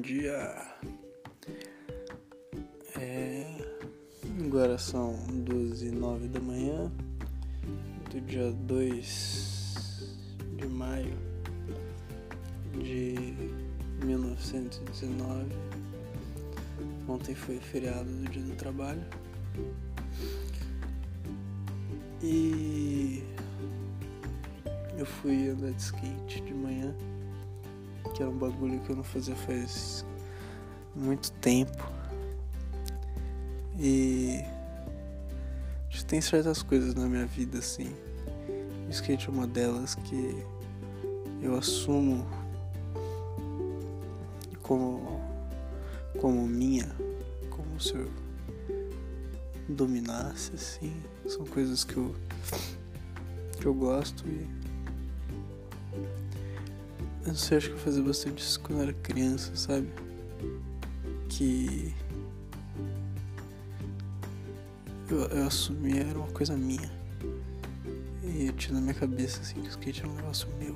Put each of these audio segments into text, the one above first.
dia. É... Agora são 12 e 9 da manhã do dia 2 de maio de 1919. Ontem foi feriado do dia do trabalho. E eu fui andar de skate de manhã que era um bagulho que eu não fazia faz muito tempo. E tem certas coisas na minha vida assim. O skate é uma delas que eu assumo como como minha, como se eu dominasse assim. São coisas que eu que eu gosto e eu não sei, acho que eu fazia bastante isso quando era criança, sabe? Que eu, eu assumi era uma coisa minha. E eu tinha na minha cabeça assim que o skate era um negócio meu.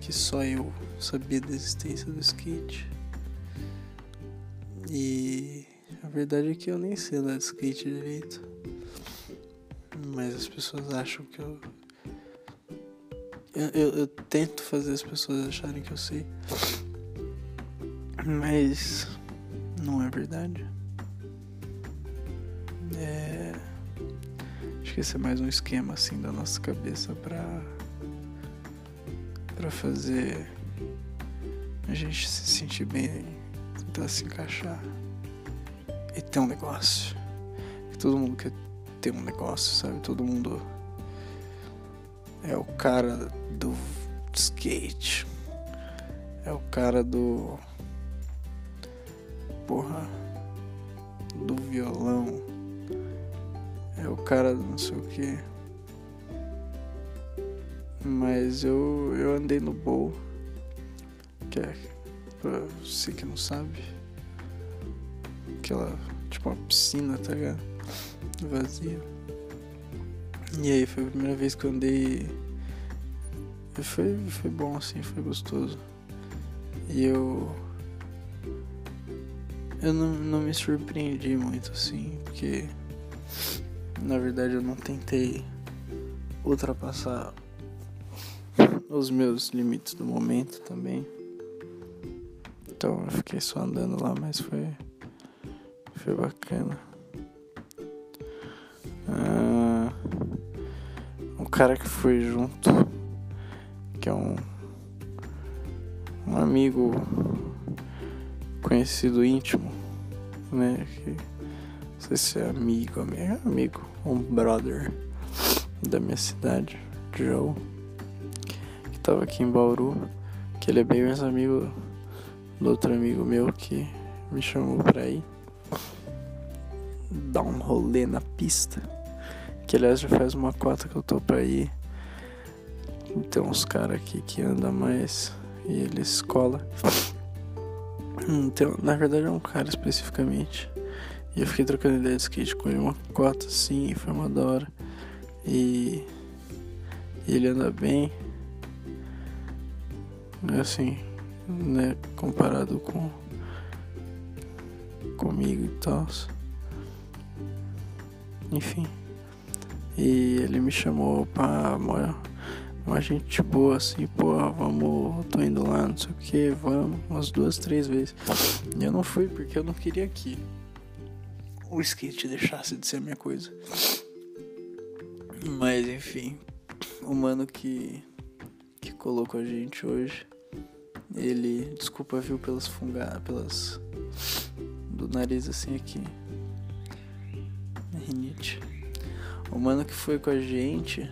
Que só eu sabia da existência do skate. E a verdade é que eu nem sei andar de skate direito. Mas as pessoas acham que eu eu, eu, eu, tento fazer as pessoas acharem que eu sei. Mas não é verdade. É. Acho que esse é mais um esquema assim da nossa cabeça pra. pra fazer a gente se sentir bem, tentar se encaixar e ter um negócio. Todo mundo quer ter um negócio, sabe? Todo mundo é o cara do skate. É o cara do. Porra. Do violão. É o cara do não sei o que. Mas eu, eu andei no bowl. Que é. Pra você que não sabe. Aquela. Tipo uma piscina, tá ligado? Vazia. E aí foi a primeira vez que eu andei. Foi, foi bom assim, foi gostoso. E eu. Eu não, não me surpreendi muito assim, porque na verdade eu não tentei ultrapassar os meus limites do momento também. Então eu fiquei só andando lá, mas foi. Foi bacana. Cara que foi junto, que é um, um amigo conhecido íntimo, né? Que, não sei se é amigo, amigo, é amigo, um brother da minha cidade, Joe, que tava aqui em Bauru, que ele é bem mais amigo do outro amigo meu que me chamou pra ir dar um rolê na pista. Que aliás já faz uma cota que eu tô pra ir. Tem uns caras aqui que andam mais e eles colam. Então, na verdade é um cara especificamente. E eu fiquei trocando ideia de skate com ele uma cota assim, foi uma da hora. E, e ele anda bem. Assim, né, comparado com comigo e tal. Enfim. E ele me chamou pra uma, uma gente boa assim, pô, vamos, tô indo lá, não sei o que, vamos, umas duas, três vezes. E eu não fui porque eu não queria que o skate deixasse de ser a minha coisa. Mas enfim, o mano que, que colocou a gente hoje, ele, desculpa, viu pelas fungadas, pelas. do nariz assim aqui. Rinite. O mano que foi com a gente,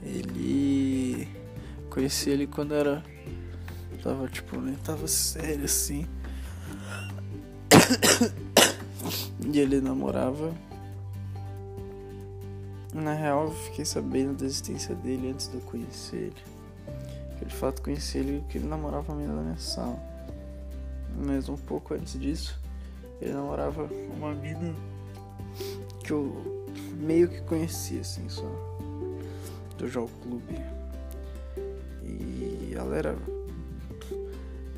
ele. Conheci ele quando era. Tava tipo, nem tava sério assim. e ele namorava. Na real, eu fiquei sabendo da existência dele antes de eu conhecer ele. Eu de fato conheci ele porque ele namorava a menina da minha sala. Mas um pouco antes disso, ele namorava uma mina que eu meio que conhecia assim só do Jogo Clube. E ela era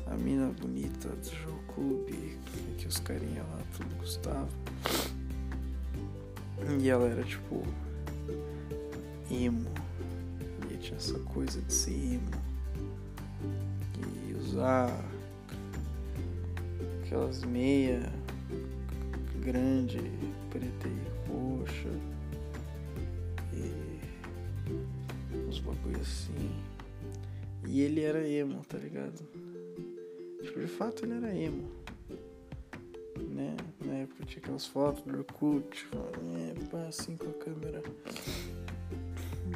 a mina bonita do jogo clube, que os carinha lá tudo gostavam. E ela era tipo emo. E tinha essa coisa de ser emo. E usar aquelas meia grande, preta e roxa. E uns bagulho assim. E ele era emo, tá ligado? Tipo, de fato ele era emo. Né? Na época tinha aquelas fotos do Orkut, é, assim com a câmera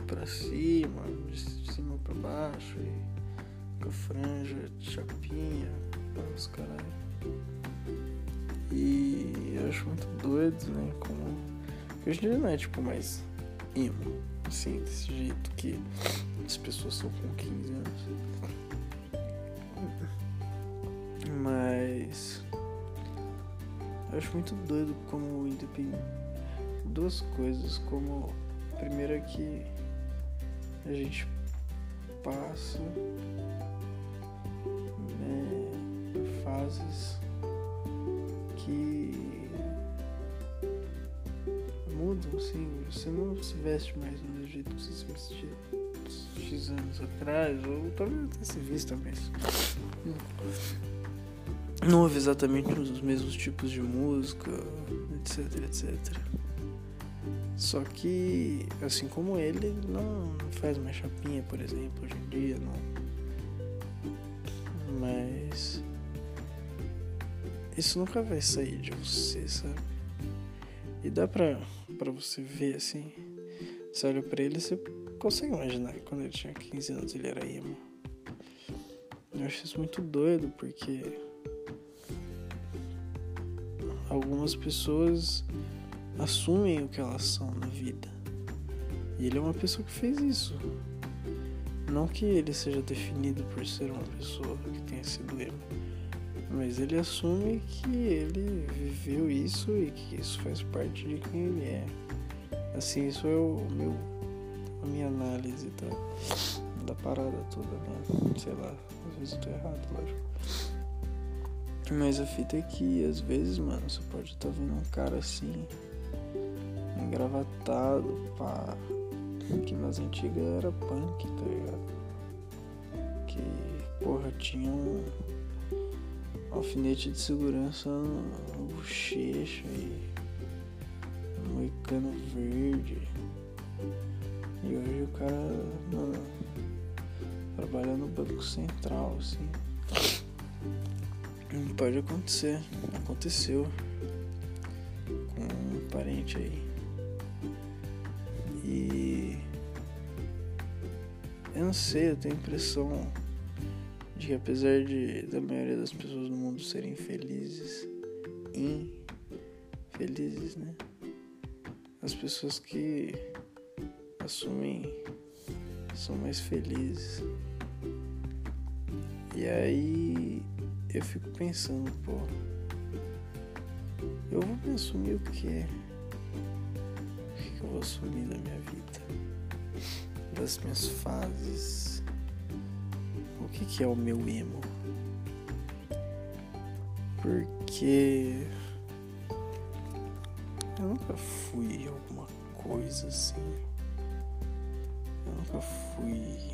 pra cima, de cima pra baixo, e com a franja de chapinha, os caralho. E eu acho muito doido, né? Como. Hoje em dia não é tipo mais emo, assim, desse jeito que as pessoas são com 15 anos. Mas. Eu acho muito doido como independente. Duas coisas, como. A primeira é que a gente passa né, fases que mudam, assim, você não se veste mais do jeito que você se vestia X anos atrás, ou talvez até se vista, mas não ouve exatamente os mesmos tipos de música, etc, etc. Só que, assim como ele, não faz mais chapinha, por exemplo, hoje em dia, não. Mas isso nunca vai sair de você, sabe? E dá pra, pra você ver assim. Você olha pra ele você consegue imaginar que quando ele tinha 15 anos ele era emo. Eu acho isso muito doido porque algumas pessoas assumem o que elas são na vida. E ele é uma pessoa que fez isso. Não que ele seja definido por ser uma pessoa que tenha sido emo, mas ele assume que ele viveu isso e que isso faz parte de quem ele é. Assim, isso é o meu, a minha análise da, da parada toda, né? Sei lá, às vezes eu tô errado, lógico. Mas a fita é que às vezes, mano, você pode estar tá vendo um cara assim, engravatado, pá. Que nas antigas era punk, tá ligado? Que, porra, tinha um alfinete de segurança no bochecha e moicano verde. E hoje o cara, mano, trabalha no Banco Central, assim. Pode acontecer, aconteceu com um parente aí. E eu não sei, eu tenho a impressão de que apesar de da maioria das pessoas no mundo serem felizes, infelizes, né? As pessoas que assumem são mais felizes. E aí eu fico pensando, pô, eu vou me assumir o quê? O que eu vou assumir da minha vida? Das minhas fases? Que, que é o meu emo? Porque eu nunca fui alguma coisa assim. Eu nunca fui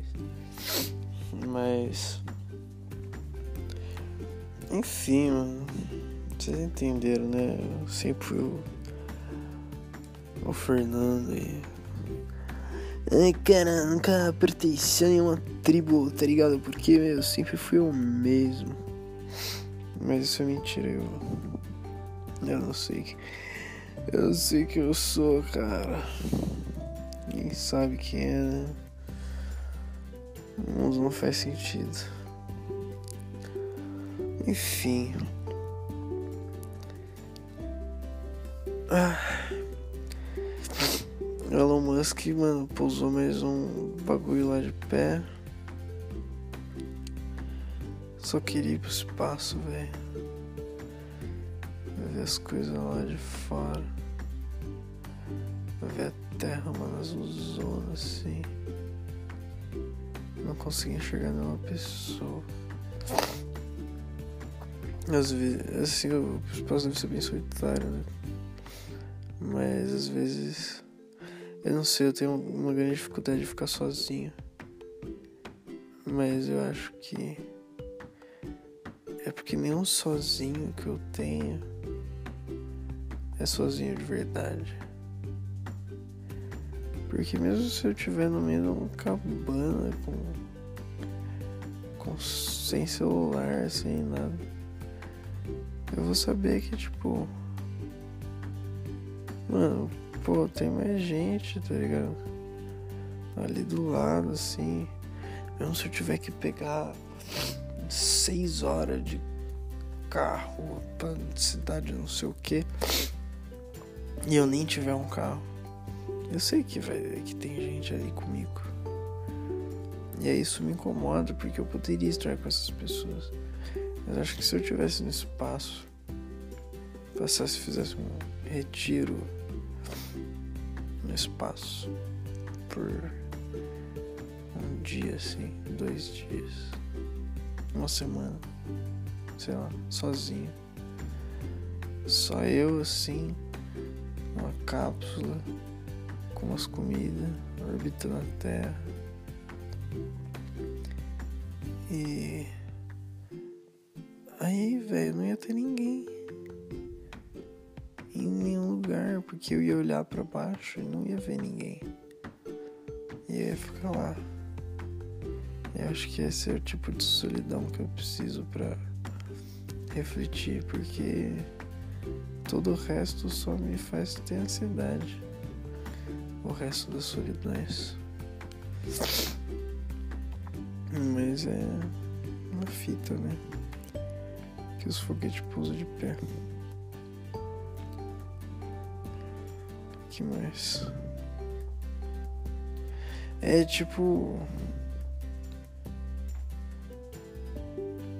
nariz. Mas. Enfim, mano. Vocês entenderam, né? Eu sempre fui o. O Fernando e. Ai, cara, nunca pertenci a nenhuma tribo, tá ligado? Porque meu, eu sempre fui o mesmo. Mas isso é mentira, eu. Eu não sei. Eu sei que eu sou, cara. Ninguém sabe quem é, né? O mundo não faz sentido. Enfim. Ah. Elon Musk, mano, pousou mais um bagulho lá de pé. Só queria ir pro espaço, velho. Ver as coisas lá de fora. Ver a terra, mano, azulzona assim. Não consegui enxergar nenhuma pessoa. Às vezes, assim, o espaço deve ser bem solitário, né? Mas às vezes. Eu não sei, eu tenho uma grande dificuldade de ficar sozinho. Mas eu acho que. É porque nenhum sozinho que eu tenho é sozinho de verdade. Porque mesmo se eu estiver no meio de uma cabana com sem celular, sem nada, eu vou saber que tipo. Mano, pô, tem mais gente, tá ligado? Ali do lado, assim. Mesmo se eu tiver que pegar seis horas de carro pra cidade não sei o que e eu nem tiver um carro, eu sei que vai que tem gente ali comigo. E aí isso me incomoda porque eu poderia estar com essas pessoas. Mas acho que se eu tivesse no espaço, passasse fizesse um retiro no espaço por um dia assim, dois dias, uma semana, sei lá, sozinho. Só eu assim, uma cápsula com umas comidas orbitando a Terra. E aí, velho, não ia ter ninguém em nenhum lugar, porque eu ia olhar para baixo e não ia ver ninguém. E ia ficar lá. Eu acho que esse é o tipo de solidão que eu preciso para refletir, porque todo o resto só me faz ter ansiedade. O resto das solidões. Mas é uma fita, né? Que os foguetes pousam de pé. que mais? É tipo.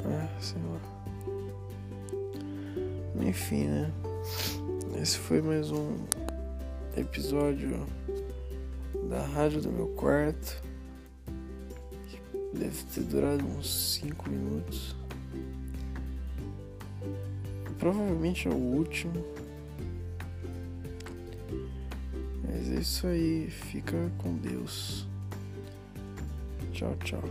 Ah, sei lá. Enfim, né? Esse foi mais um episódio da rádio do meu quarto. Deve ter durado uns 5 minutos. Provavelmente é o último. Mas é isso aí. Fica com Deus. Tchau, tchau.